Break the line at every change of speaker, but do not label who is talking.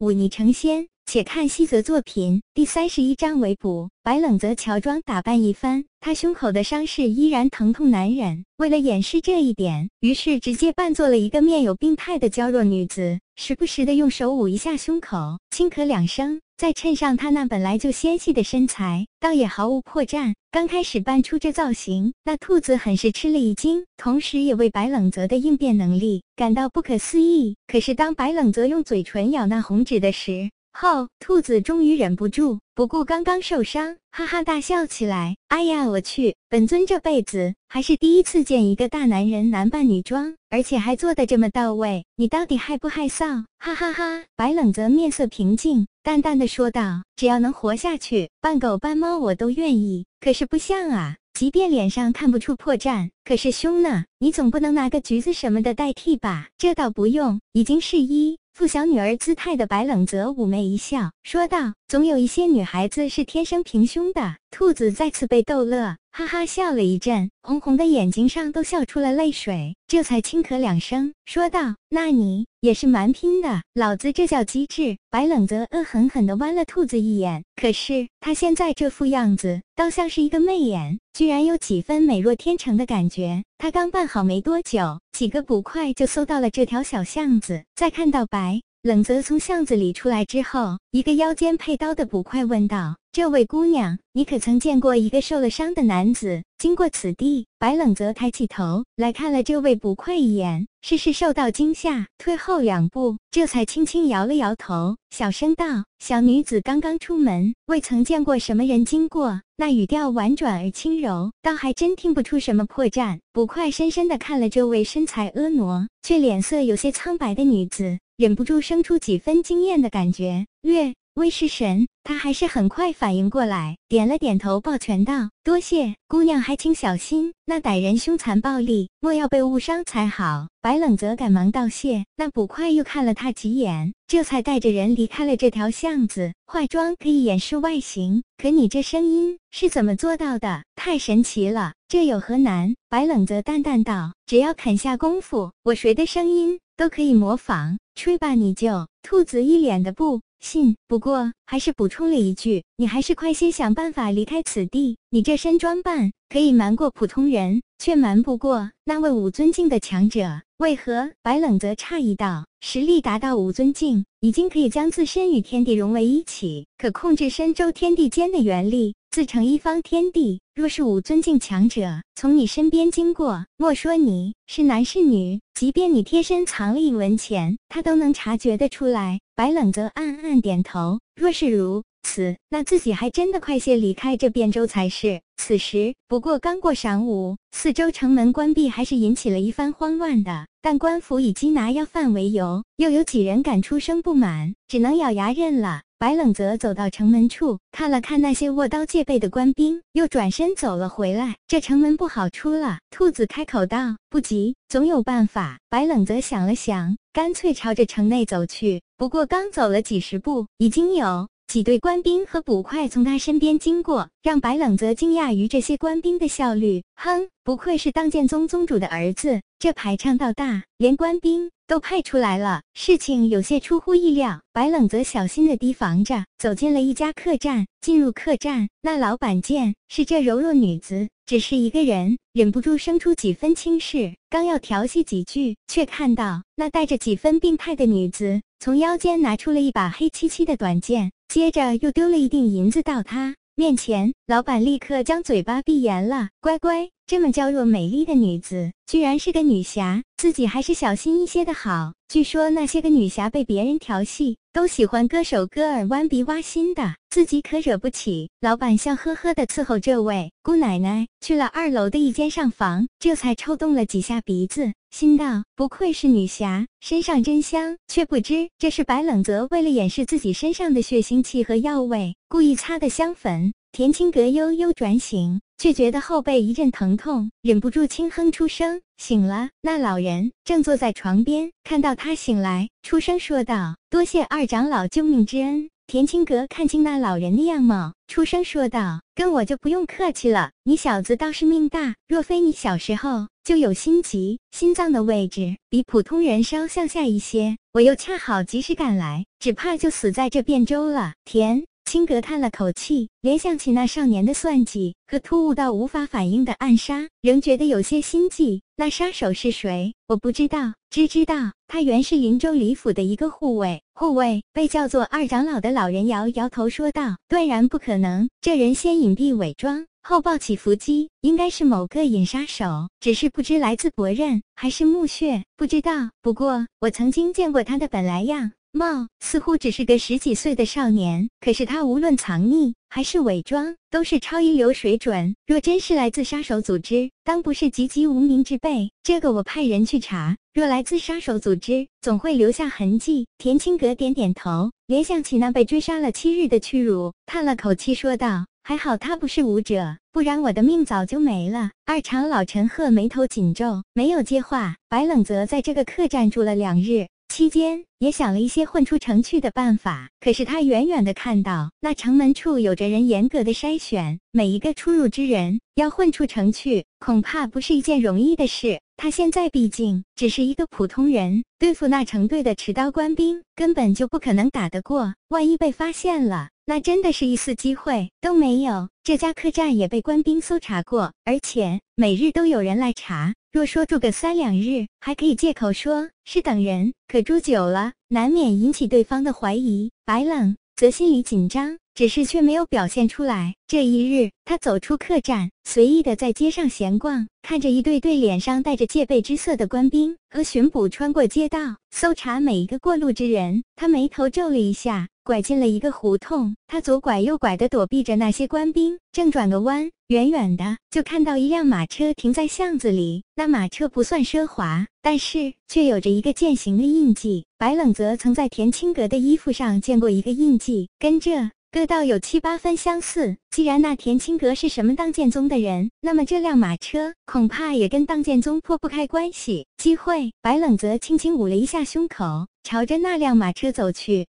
忤逆成仙。且看西泽作品第三十一章尾补。白冷则乔装打扮一番，他胸口的伤势依然疼痛难忍。为了掩饰这一点，于是直接扮作了一个面有病态的娇弱女子，时不时的用手捂一下胸口，轻咳两声。再衬上她那本来就纤细的身材，倒也毫无破绽。刚开始扮出这造型，那兔子很是吃了一惊，同时也为白冷泽的应变能力感到不可思议。可是当白冷泽用嘴唇咬那红纸的时，候，兔子终于忍不住，不顾刚刚受伤，哈哈大笑起来。哎呀，我去！本尊这辈子还是第一次见一个大男人男扮女装，而且还做的这么到位。你到底害不害臊？哈哈哈！白冷泽面色平静，淡淡的说道：“只要能活下去，扮狗扮猫我都愿意。可是不像啊，即便脸上看不出破绽，可是胸呢？你总不能拿个橘子什么的代替吧？这倒不用，已经是一。”副小女儿姿态的白冷泽妩媚一笑，说道：“总有一些女孩子是天生平胸的。”兔子再次被逗乐，哈哈笑了一阵，红红的眼睛上都笑出了泪水，这才轻咳两声，说道：“那你也是蛮拼的，老子这叫机智。”白冷泽恶狠狠地剜了兔子一眼，可是他现在这副样子，倒像是一个媚眼，居然有几分美若天成的感觉。他刚办好没多久，几个捕快就搜到了这条小巷子，再看到白。冷泽从巷子里出来之后，一个腰间佩刀的捕快问道：“这位姑娘，你可曾见过一个受了伤的男子经过此地？”白冷泽抬起头来看了这位捕快一眼，似是受到惊吓，退后两步，这才轻轻摇了摇头，小声道：“小女子刚刚出门，未曾见过什么人经过。”那语调婉转而轻柔，倒还真听不出什么破绽。捕快深深地看了这位身材婀娜却脸色有些苍白的女子。忍不住生出几分惊艳的感觉，略微失神，他还是很快反应过来，点了点头，抱拳道：“多谢姑娘，还请小心，那歹人凶残暴力，莫要被误伤才好。”白冷则赶忙道谢，那捕快又看了他几眼，这才带着人离开了这条巷子。化妆可以掩饰外形，可你这声音是怎么做到的？太神奇了，这有何难？白冷则淡淡道：“只要肯下功夫，我谁的声音都可以模仿。”吹吧，你就。兔子一脸的不信，不过还是补充了一句：“你还是快些想办法离开此地。你这身装扮可以瞒过普通人，却瞒不过那位五尊境的强者。为何？”白冷则诧异道：“实力达到五尊境，已经可以将自身与天地融为一体，可控制身周天地间的元力。”自成一方天地。若是武尊境强者从你身边经过，莫说你是男是女，即便你贴身藏了一文钱，他都能察觉得出来。白冷则暗暗点头。若是如此，那自己还真的快些离开这汴州才是。此时不过刚过晌午，四周城门关闭，还是引起了一番慌乱的。但官府以缉拿要犯为由，又有几人敢出声不满，只能咬牙认了。白冷泽走到城门处，看了看那些握刀戒备的官兵，又转身走了回来。这城门不好出了。兔子开口道：“不急，总有办法。”白冷泽想了想，干脆朝着城内走去。不过刚走了几十步，已经有几队官兵和捕快从他身边经过，让白冷泽惊讶于这些官兵的效率。哼，不愧是当剑宗宗主的儿子，这排场倒大，连官兵。都派出来了，事情有些出乎意料。白冷则小心地提防着，走进了一家客栈。进入客栈，那老板见是这柔弱女子，只是一个人，忍不住生出几分轻视。刚要调戏几句，却看到那带着几分病态的女子从腰间拿出了一把黑漆漆的短剑，接着又丢了一锭银子到他面前。老板立刻将嘴巴闭严了，乖乖。这么娇弱美丽的女子，居然是个女侠，自己还是小心一些的好。据说那些个女侠被别人调戏，都喜欢割手割耳、弯鼻挖心的，自己可惹不起。老板笑呵呵的伺候这位姑奶奶去了二楼的一间上房，这才抽动了几下鼻子，心道：不愧是女侠，身上真香。却不知这是白冷泽为了掩饰自己身上的血腥气和药味，故意擦的香粉。田青阁悠悠转醒。却觉得后背一阵疼痛，忍不住轻哼出声。醒了，那老人正坐在床边，看到他醒来，出声说道：“多谢二长老救命之恩。”田青阁看清那老人的样貌，出声说道：“跟我就不用客气了，你小子倒是命大。若非你小时候就有心疾，心脏的位置比普通人稍向下一些，我又恰好及时赶来，只怕就死在这汴州了。”田。青阁叹了口气，联想起那少年的算计和突兀到无法反应的暗杀，仍觉得有些心悸。那杀手是谁？我不知道，只知道他原是林州李府的一个护卫。护卫被叫做二长老的老人摇摇头说道：“断然不可能。这人先隐蔽伪装，后抱起伏击，应该是某个隐杀手，只是不知来自博刃还是墓穴，不知道。不过我曾经见过他的本来样。”貌似乎只是个十几岁的少年，可是他无论藏匿还是伪装，都是超一流水准。若真是来自杀手组织，当不是籍籍无名之辈。这个我派人去查。若来自杀手组织，总会留下痕迹。田青阁点点头，联想起那被追杀了七日的屈辱，叹了口气说道：“还好他不是武者，不然我的命早就没了。”二长老陈赫眉头紧皱，没有接话。白冷则在这个客栈住了两日。期间也想了一些混出城去的办法，可是他远远的看到那城门处有着人严格的筛选，每一个出入之人要混出城去，恐怕不是一件容易的事。他现在毕竟只是一个普通人，对付那成队的持刀官兵根本就不可能打得过。万一被发现了，那真的是一次机会都没有。这家客栈也被官兵搜查过，而且每日都有人来查。若说住个三两日，还可以借口说是等人；可住久了，难免引起对方的怀疑。白冷则心里紧张，只是却没有表现出来。这一日，他走出客栈，随意的在街上闲逛，看着一对对脸上带着戒备之色的官兵和巡捕穿过街道，搜查每一个过路之人。他眉头皱了一下。拐进了一个胡同，他左拐右拐的躲避着那些官兵，正转个弯，远远的就看到一辆马车停在巷子里。那马车不算奢华，但是却有着一个践行的印记。白冷泽曾在田青阁的衣服上见过一个印记，跟这各倒有七八分相似。既然那田青阁是什么当剑宗的人，那么这辆马车恐怕也跟当剑宗脱不开关系。机会，白冷泽轻轻捂了一下胸口，朝着那辆马车走去。